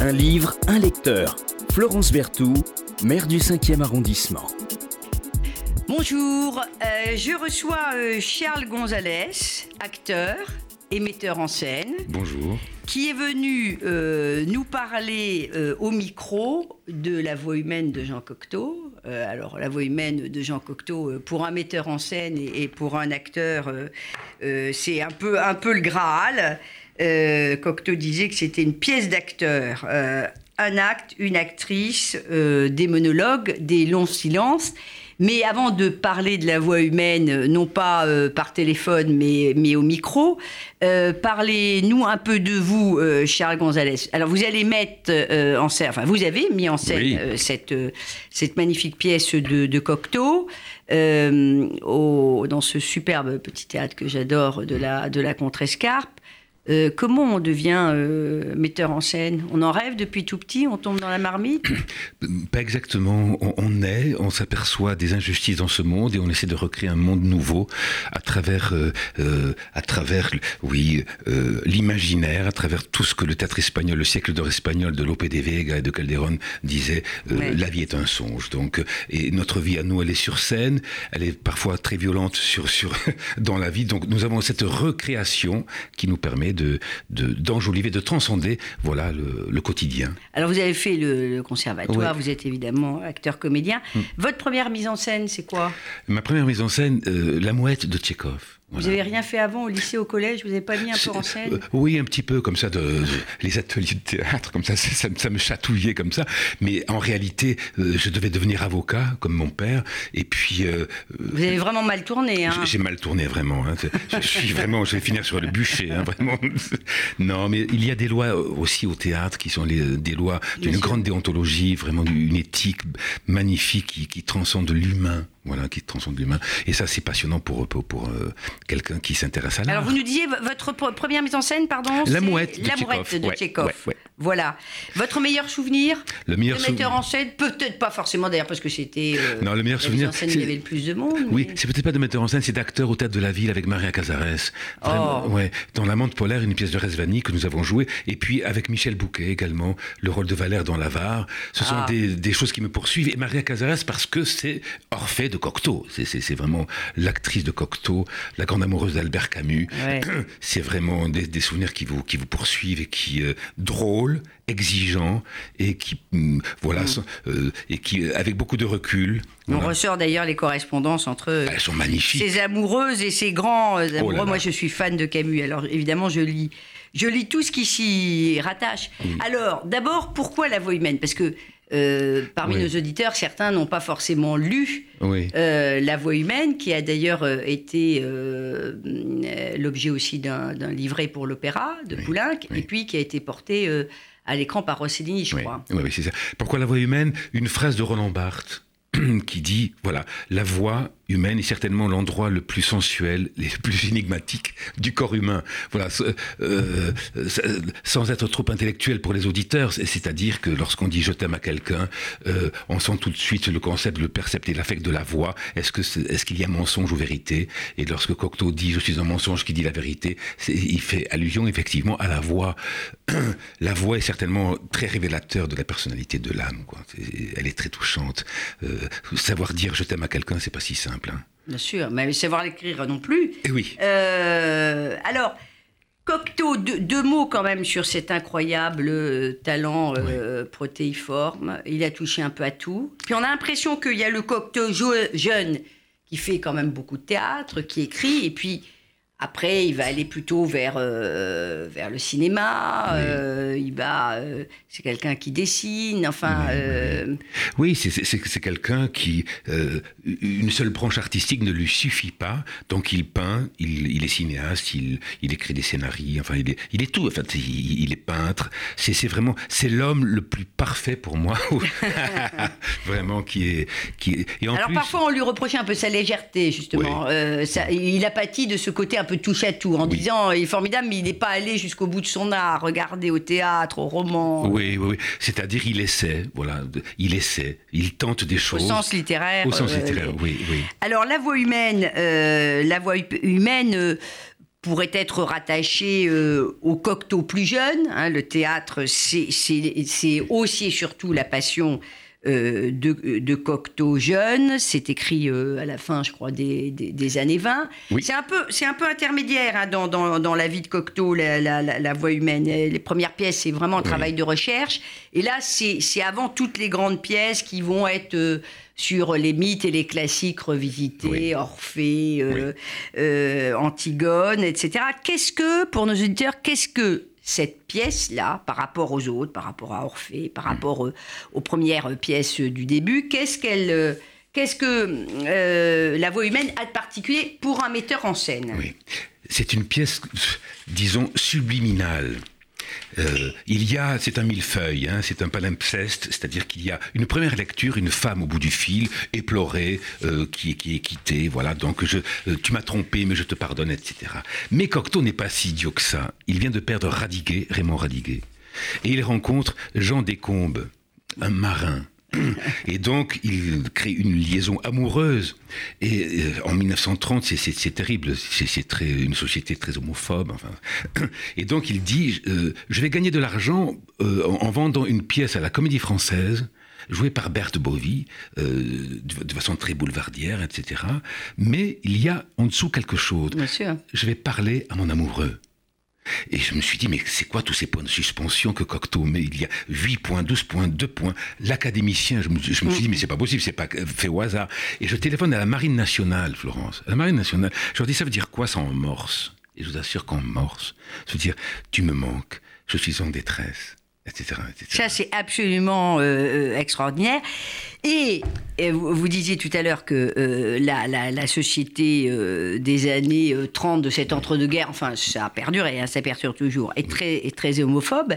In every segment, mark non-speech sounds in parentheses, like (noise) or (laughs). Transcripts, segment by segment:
Un livre, un lecteur. Florence Berthoud, maire du 5e arrondissement. Bonjour, euh, je reçois euh, Charles Gonzalez, acteur et metteur en scène. Bonjour. Qui est venu euh, nous parler au micro de la voix humaine de Jean Cocteau. alors, la voix humaine de Jean Cocteau, pour un metteur en scène et, et pour un acteur, c'est un peu, un peu le Graal. Cocteau disait que c'était une pièce d'acteur un acte, une actrice, des monologues, des longs silences. Mais avant de parler de la voix humaine, non pas euh, par téléphone, mais, mais au micro, euh, parlez-nous un peu de vous, euh, Charles Gonzalez. Alors, vous allez mettre en scène, enfin, vous avez mis en scène cette, cette magnifique pièce de, de Cocteau. Au, dans ce superbe petit théâtre que j'adore de la, de la Contrescarpe. Euh, comment on devient euh, metteur en scène? On en rêve depuis tout petit On tombe dans la marmite? (clears throat) Pas exactement. On, est, on s'aperçoit des injustices dans ce monde et on essaie de recréer un monde nouveau à travers, euh, à travers, oui, l'imaginaire, à travers tout ce que le théâtre espagnol, le siècle d'or espagnol de Lope de Vega et de Calderón disait. La vie est un songe. Donc, et notre vie à nous, elle est sur scène. Elle est parfois très violente sur, sur (laughs) dans la vie. Donc, nous avons cette recréation qui nous permet de, d'enjoliver, de, transcender voilà, le, quotidien. Alors vous avez fait le, conservatoire, vous êtes évidemment acteur-comédien. Hmm. Votre première mise en scène, c'est quoi? Ma première mise en scène, euh, La Mouette de Tchekhov. Vous n'avez rien fait avant au lycée, au collège Vous n'avez pas mis un peu en scène euh, Oui, un petit peu comme ça, de, les ateliers de théâtre, comme ça, ça, me chatouillait comme ça. Mais en réalité, euh, je devais devenir avocat, comme mon père. Et puis. Euh, vous avez vraiment mal tourné, hein J'ai mal tourné, vraiment. Hein. Je, suis vraiment. Je vais finir sur le bûcher, hein, vraiment. Non, mais il y a des lois aussi au théâtre qui sont les, des lois d'une grande déontologie, vraiment d'une éthique magnifique qui, qui transcende l'humain voilà, qui transcende l'humain. Et ça, c'est passionnant pour, pour, pour euh, quelqu'un qui s'intéresse à l'art. Alors, vous nous disiez, votre première mise en scène, pardon La mouette de La mouette de Tchekhov. Voilà. Votre meilleur souvenir Le meilleur souvenir. metteur en scène Peut-être pas forcément d'ailleurs, parce que c'était. Euh, non, le meilleur souvenir. En scène, il y avait le plus de monde. Oui, c'est peut-être pas de metteur en scène, c'est d'acteur au théâtre de la ville avec Maria Cazares. Vraiment, oh. ouais. Dans L'amante polaire, une pièce de Resvani que nous avons jouée. Et puis avec Michel Bouquet également, le rôle de Valère dans L'Avare. Ce sont ah. des, des, choses qui me poursuivent. Et Maria Cazares, parce que c'est Orphée de Cocteau. C'est c'est vraiment l'actrice de Cocteau, la grande amoureuse d'Albert Camus. (clears throat) C'est vraiment des, souvenirs qui vous, qui vous poursuivent et qui, euh, drôles, exigeants et qui, mm, voilà, mm. Euh, et qui, avec beaucoup de recul. On ressort d'ailleurs les correspondances entre Elles sont magnifiques. ces amoureuses et ces grands euh, oh amoureux. Moi, je suis fan de Camus. Alors, évidemment, je lis, je lis tout ce qui s'y rattache. Mm. Alors, d'abord, pourquoi la voix humaine? Parce que euh, parmi nos auditeurs, certains n'ont pas forcément lu euh, La Voix humaine, qui a d'ailleurs euh, été l'objet aussi d'un livret pour l'opéra de Poulenc, et puis qui a été porté à l'écran par Rossellini, je crois. Oui, c'est ça. Pourquoi La Voix humaine? Une phrase de Roland Barthes (clears throat) qui dit, voilà, la voix humaine est certainement l'endroit le plus sensuel, le (laughs) plus énigmatique du corps humain. Voilà, euh, sans être trop intellectuel pour les auditeurs, c'est-à-dire que lorsqu'on dit je t'aime à quelqu'un, euh, on sent tout de suite le concept, le percept et l'affect de la voix. Est-ce que est-ce qu'il y a mensonge ou vérité? Et lorsque Cocteau dit je suis un mensonge qui dit la vérité, il fait allusion effectivement à la voix. (clears throat) la voix est certainement très révélateur de la personnalité de l'âme. Elle est très touchante. Euh, savoir dire je t'aime à quelqu'un, c'est pas si simple. Hein. Bien sûr, mais savoir l'écrire non plus. Et eh oui. Euh, alors, Cocteau, deux, mots quand même sur cet incroyable euh, talent euh, protéiforme. Il a touché un peu à tout. Puis on a l'impression qu'il y a le Cocteau jeune qui fait quand même beaucoup de théâtre, qui écrit, et puis après, il va aller plutôt vers, euh, vers le cinéma. Euh, il va, euh, c'est quelqu'un qui dessine. Enfin, oui, c'est quelqu'un qui une seule branche artistique ne lui suffit pas. Donc il peint, il, il est cinéaste, il, il, écrit des scénarios. Enfin, il est, il est tout. Enfin, il, il est peintre. C'est vraiment, c'est l'homme le plus parfait pour moi. (laughs) vraiment, qui est, qui. Et en Alors parfois, on lui reprochait un peu sa légèreté, justement. Ça, il apathie de ce côté un peu touche à tout, en disant il est formidable, mais il n'est pas allé jusqu'au bout de son art. Regardez au théâtre, au roman. Oui, oui, oui. C'est-à-dire, il essaie, voilà, il essaie, il tente des choses. Au sens littéraire. Au sens euh, littéraire, oui, oui. Alors, la voix humaine, euh, la voix humaine. Euh, pourrait être rattaché euh, au Cocteau plus jeune. hein. le théâtre, c'est aussi et surtout la passion euh, de, de Cocteau jeune. C'est écrit euh, à la fin, je crois, des, des- des années 20. Oui. C'est un peu, c'est un peu intermédiaire hein, dans, dans- dans la vie de Cocteau, la, la- la- la voix humaine. Euh, Les premières pièces, c'est vraiment un travail de recherche. Et là, c'est c'est avant toutes les grandes pièces qui vont être euh, sur les mythes et les classiques revisités, Oui. Orphée, euh, euh, Antigone, etc. Qu'est-ce que, pour nos auditeurs, qu'est-ce que cette pièce-là, par rapport aux autres, par rapport à Orphée, par rapport euh, aux premières pièces du début, qu'est-ce qu'elle... euh, Qu'est-ce que euh, la voix humaine a de particulier pour un metteur en scène? Oui. C'est une pièce, disons, subliminale. Euh, il y a, c'est un millefeuille, hein, c'est un palimpseste, c'est-à-dire qu'il y a une première lecture, une femme au bout du fil, éplorée, euh, qui, qui est quittée, voilà, donc je, euh, tu m'as trompé, mais je te pardonne, etc. Mais Cocteau n'est pas si idiot que ça. Il vient de perdre Radiguet, Raymond Radiguet. Et il rencontre Jean Descombes, un marin. Et donc, il crée une liaison amoureuse. Et euh, en 1930, c'est- terrible. C'est une société très homophobe. Enfin. Et donc, il dit euh, Je vais gagner de l'argent euh, en, en vendant une pièce à la Comédie Française jouée par Berthe Bovy, de, de façon très boulevardière, etc. Mais il y a en dessous quelque chose. Je vais parler à mon amoureux. Et je me suis dit, mais c'est quoi tous ces points de suspension que Cocteau met? Il y a 8 points, 12 points, 2 points. L'académicien, je me, suis dit, mais c'est pas possible, c'est pas fait au hasard. Et je téléphone à la Marine nationale, Florence. À la Marine nationale, je leur dis, ça veut dire quoi ça en morse? Et je vous assure qu'en morse, veut dire, tu me manques, je suis en détresse, etc. etc. Ça, c'est absolument euh, euh, extraordinaire. Et, et vous, vous disiez tout à l'heure que euh, la, la- la société euh, des années euh, 30 de cet entre-deux-guerres, enfin, ça a perduré, hein, ça perdure toujours, est très, est très homophobe.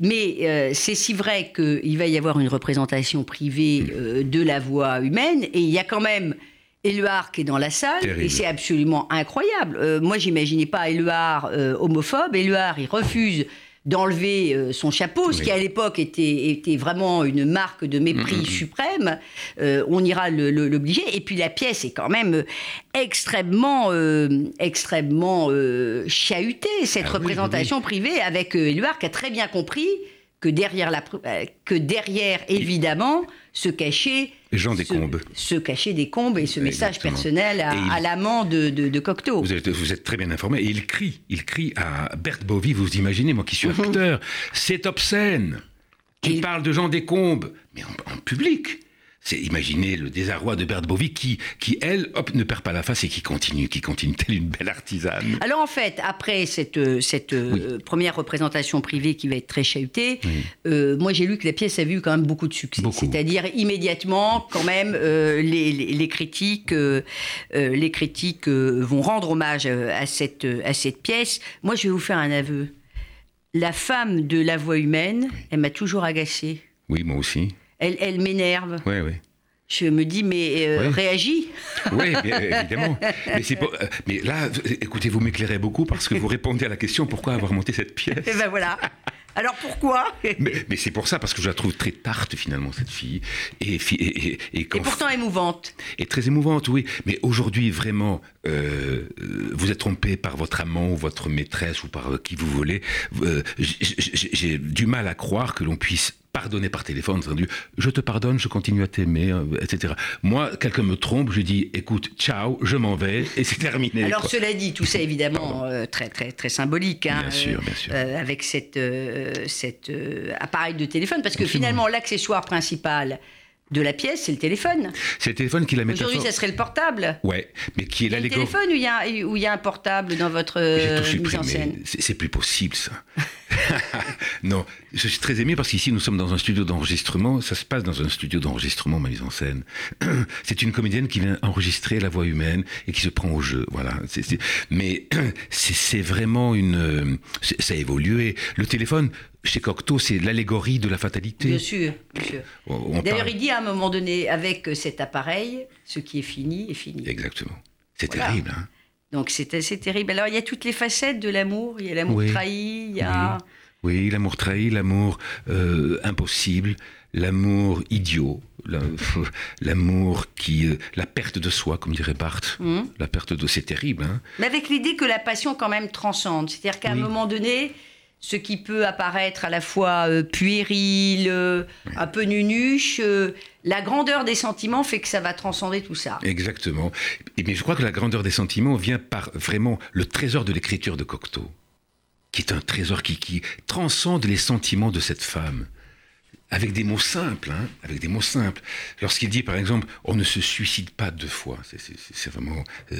Mais euh, c'est si vrai qu'il va y avoir une représentation privée euh, de la voix humaine, et il y a quand même Éluard qui est dans la salle, Terrible. et c'est absolument incroyable. Euh, moi, j'imaginais pas Éluard euh, homophobe. Éluard, il refuse d'enlever euh, son chapeau, ce qui à l'époque était, était vraiment une marque de mépris Mm, suprême. Euh, on ira l'obliger. Et puis la pièce est quand même euh, extrêmement, euh, extrêmement euh, chahutée, cette Ah oui, oui, représentation privée, avec Éluard qui a très bien compris que derrière, la, euh, que derrière évidemment, se cachait Jean Descombes. Se, cacher des combes et ce message Exactement. personnel à, Et il- à l'amant de, de, de Cocteau. Vous êtes, vous êtes très bien informé. Et il crie, il crie à Berthe Bovy, vous imaginez, moi qui suis (laughs) acteur, c'est obscène. Tu Il- parles de Jean Descombes, mais en, en public. C'est imaginez le désarroi de Berthe Bovy qui, qui elle, hop, ne perd pas la face et qui continue, qui continue telle une belle artisane. Alors en fait, après cette, euh, cette euh, première représentation privée qui va être très chahutée, euh, moi j'ai lu que la pièce a eu quand même beaucoup de succès. C'est-à-dire immédiatement, quand même, euh, les, les- les critiques, euh, les critiques vont rendre hommage à cette, à cette pièce. Moi je vais vous faire un aveu. La femme de la voix humaine, elle m'a toujours agacée. Oui, moi aussi. Elle, elle m'énerve. Oui, oui. Je me dis, mais euh, Oui. réagis. Oui, évidemment. Mais, c'est pas- euh, mais là, écoutez, vous m'éclairez beaucoup parce que vous répondez à la question pourquoi avoir monté cette pièce? Et ben voilà. Alors pourquoi? Mais, mais c'est pour ça, parce que je la trouve très tarte finalement, cette fille. Et, et, et- et quand Et pourtant émouvante. est très émouvante, oui. Mais aujourd'hui, vraiment, euh, vous êtes trompé par votre amant ou votre maîtresse ou par qui vous voulez. Euh, J'ai du mal à croire que l'on puisse pardonner par téléphone, entendu, je te pardonne, je continue à t'aimer, euh, etc. Moi, quelqu'un me trompe, je dis, écoute, ciao, je m'en vais, et c'est terminé. Alors quoi. cela dit, tout ça (laughs) évidemment euh, très très très symbolique, hein, Bien sûr, bien sûr. euh, avec cette euh, cet euh, appareil de téléphone, parce que Absolument. finalement l'accessoire principal de la pièce, c'est le téléphone. C'est le téléphone qui la métaphore. Aujourd'hui, ça serait le portable. Ouais, mais qui est Le l'allégorie. téléphone où il y a où il y a un portable dans votre euh, mise en scène. C'est plus possible, ça. (laughs) non, je suis très ému parce qu'ici, nous sommes dans un studio d'enregistrement. Ça se passe dans un studio d'enregistrement, ma mise en scène. (clears throat) C'est une comédienne qui vient enregistrer la voix humaine et qui se prend au jeu. Voilà. Mais (clears throat) c'est vraiment une. euh, Ça a évolué. Le téléphone, chez Cocteau, c'est l'allégorie de la fatalité. Bien sûr, bien sûr. D'ailleurs, parle- il dit à un moment donné, avec cet appareil, ce qui est fini est fini. Exactement. C'est Voilà. terrible. Hein Donc c'est assez terrible. Alors il y a toutes les facettes de l'amour. Il y a l'amour Oui. trahi, il y a Oui, l'amour trahi, l'amour euh, impossible, l'amour idiot, la- (laughs) l'amour qui, euh, la perte de soi, comme dirait Barthes. Mmh. La perte de, c'est terrible. Hein Mais avec l'idée que la passion quand même transcende. C'est-à-dire qu'à Oui. un moment donné, ce qui peut apparaître à la fois euh, puéril, euh, un peu nunuche, euh, la grandeur des sentiments fait que ça va transcender tout ça. Exactement. Et- Mais je crois que la grandeur des sentiments vient par vraiment le trésor de l'écriture de Cocteau, qui est un trésor qui, qui transcende les sentiments de cette femme. Avec des mots simples, hein, avec des mots simples. Lorsqu'il dit, par exemple, on ne se suicide pas deux fois, c'est- vraiment, euh,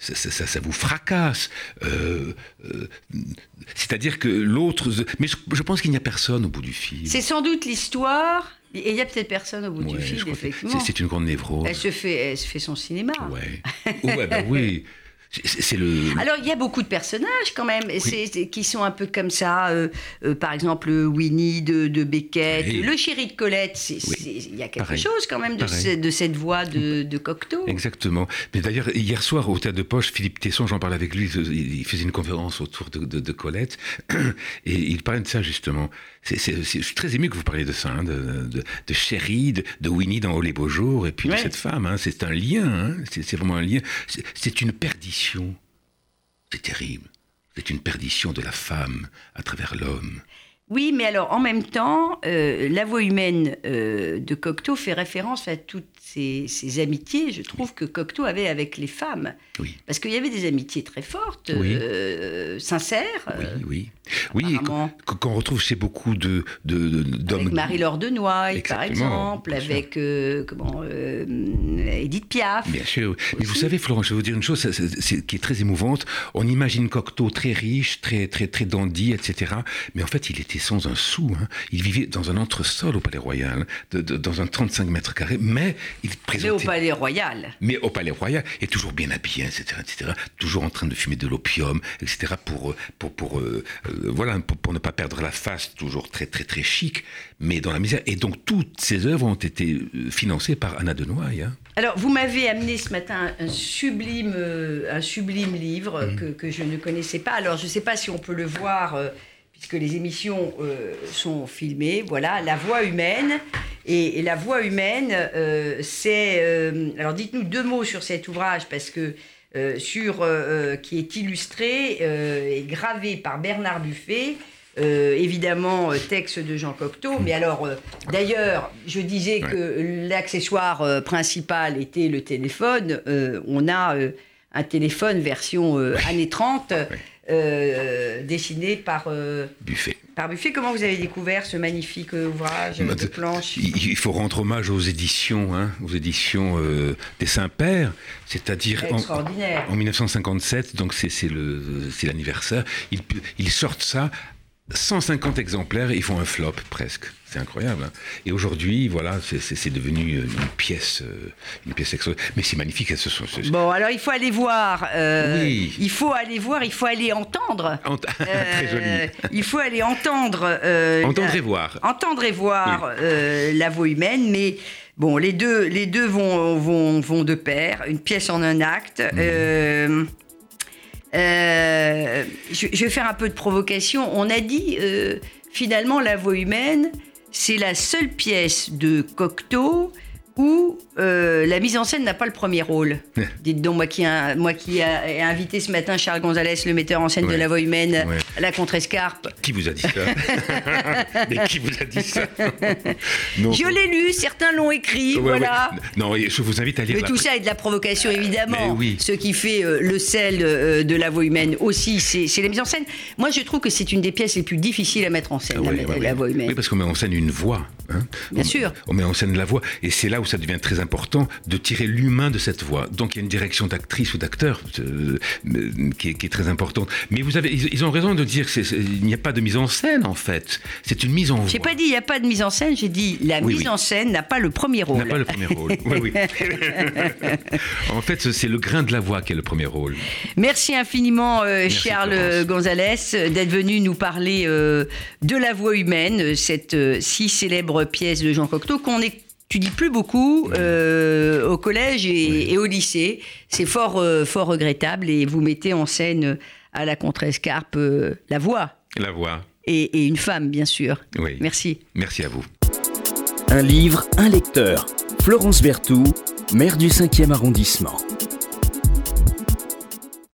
ça, ça- ça- ça vous fracasse. Euh, euh, C'est-à-dire que l'autre, mais je, je pense qu'il n'y a personne au bout du film. C'est sans doute l'histoire, et il y a peut-être personne au bout Ouais, du que effectivement. c'est- C'est une grande névrose. Elle se, fait, elle se fait son cinéma. Ouais. (laughs) Ouais, bah oui. C'est c'est le. Alors, il y a beaucoup de personnages quand même, qui sont un peu comme ça. euh, euh, par exemple, Winnie de, de Beckett, Oui. le chéri de Colette. Oui. Il y a quelque Pareil. chose quand même de, Pareil. ce- de cette voix de, de Cocteau. Exactement. Mais d'ailleurs, hier soir, au Théâtre de Poche, Philippe Tesson, j'en parlais avec lui, il faisait une conférence autour de, Colette, et il parlait de ça justement. C'est- je suis très ému que vous parliez de ça, hein, de, Chéri, de, Winnie dans Oh les beaux jours, et puis de cette femme. hein. c'est un lien, hein. c'est vraiment un lien. C'est une perdition. C'est terrible. C'est une perdition de la femme à travers l'homme. Oui, mais alors en même temps, euh, la voix humaine euh, de Cocteau fait référence à toutes ces, ces amitiés, je trouve, que Cocteau avait avec les femmes. Oui. Parce qu'il y avait des amitiés très fortes, Oui. euh, sincères. Oui, oui. Qu'on retrouve chez beaucoup de- d'hommes. avec Marie-Laure de Noailles, par exemple, avec euh, comment, euh, Edith Piaf. Bien sûr. Mais vous savez, Florent, je vais vous dire une chose qui est très émouvante. On imagine Cocteau très riche, très, très, très dandy, etc. Mais en fait, il était sans un sou. hein. Il vivait dans un entresol au Palais Royal, de- de- dans un 35 mètres carrés. Mais il Mais au Palais Royal. mais au Palais Royal, et toujours bien habillé, etc., etc., toujours en train de fumer de l'opium, etc., pour, euh, pour, pour, euh, euh, voilà, pour, pour ne pas perdre la face, toujours très, très, très chic, mais dans la misère. Et donc, toutes ces œuvres ont été financées par Anna de Noailles. hein. Alors, vous m'avez amené ce matin un sublime, un sublime livre Mhm. que, que je ne connaissais pas. Alors, je ne sais pas si on peut le voir, euh, puisque les émissions sont filmées. Voilà, La voix humaine. Et, et La voix humaine, euh, c'est... euh, alors, dites-nous deux mots sur cet ouvrage, parce que... euh, sur, qui est illustré et gravé par Bernard Buffet, évidemment texte de Jean Cocteau, mais alors d'ailleurs je disais Ouais. que l'accessoire principal était le téléphone, on a un téléphone version euh, années 30 euh, dessiné par, euh, Buffet. par Buffet. Comment vous avez découvert ce magnifique ouvrage Bah, de planches Il faut rendre hommage aux éditions, hein, aux éditions euh, des Saints-Pères, c'est-à-dire en, Extraordinaire. en 1957, donc c'est l'anniversaire. Ils sortent ça, 150 exemplaires, ils font un flop presque. C'est incroyable. hein. Et aujourd'hui, voilà, c'est- devenu une pièce, euh, une pièce extraordinaire. Mais c'est magnifique. elles se sont- Bon, alors il faut aller voir. euh, Oui. Il faut aller voir, il faut aller entendre. (laughs) Ent- (laughs) Très joli. Euh, il faut aller entendre. euh, Entendre et voir. Entendre et voir euh, la voix humaine, mais bon, les deux, les deux vont, vont, vont de pair. Une pièce en un acte. Mhm. Euh, je, je vais faire un peu de provocation. On a dit euh, finalement la voix humaine, c'est la seule pièce de Cocteau où euh, la mise en scène n'a pas le premier rôle. Dites donc, moi qui, a, moi qui a- ai invité ce matin Charles Gonzalez, le metteur en scène de la voix humaine, Ouais. à la contrescarpe. Qui vous a dit ça? (laughs) Mais qui vous a dit ça? Non, Je l'ai lu, certains l'ont écrit, Ouais, voilà. Non, je vous invite à lire. Mais la- tout ça est de la provocation, évidemment. Mais oui. Ce qui fait euh, le sel euh, de la voix humaine aussi, c'est la mise en scène. Moi, je trouve que c'est une des pièces les plus difficiles à mettre en scène, Ah la, voix humaine. Oui, parce qu'on met en scène une voix. hein. Bien On- sûr. On met en scène la voix. Et c'est là où ça devient très important de tirer l'humain de cette voix. Donc il y a une direction d'actrice ou d'acteur euh, euh, qui, est, qui est très importante. Mais vous avez, ils, ils ont raison de dire qu'il n'y a pas de mise en scène, en fait. C'est une mise en voix. J'ai pas dit il n'y a pas de mise en scène, j'ai dit la Oui, mise oui. en scène n'a pas le premier rôle. n'a pas le premier rôle. Oui, oui. (laughs) en fait, c'est le grain de la voix qui est le premier rôle. Merci infiniment, euh, Merci, Charles Florence. Gonzalez, d'être venu nous parler euh, de la voix humaine, cette si célèbre pièce de Jean Cocteau qu'on n'étudie plus beaucoup euh, au collège et, et au lycée. C'est fort, euh, fort regrettable et vous mettez en scène à la contrescarpe euh, la voix. La voix. et, et une femme, bien sûr. Oui. Merci. Merci à vous. Un livre, un lecteur. Florence Berthoud, maire du 5e arrondissement.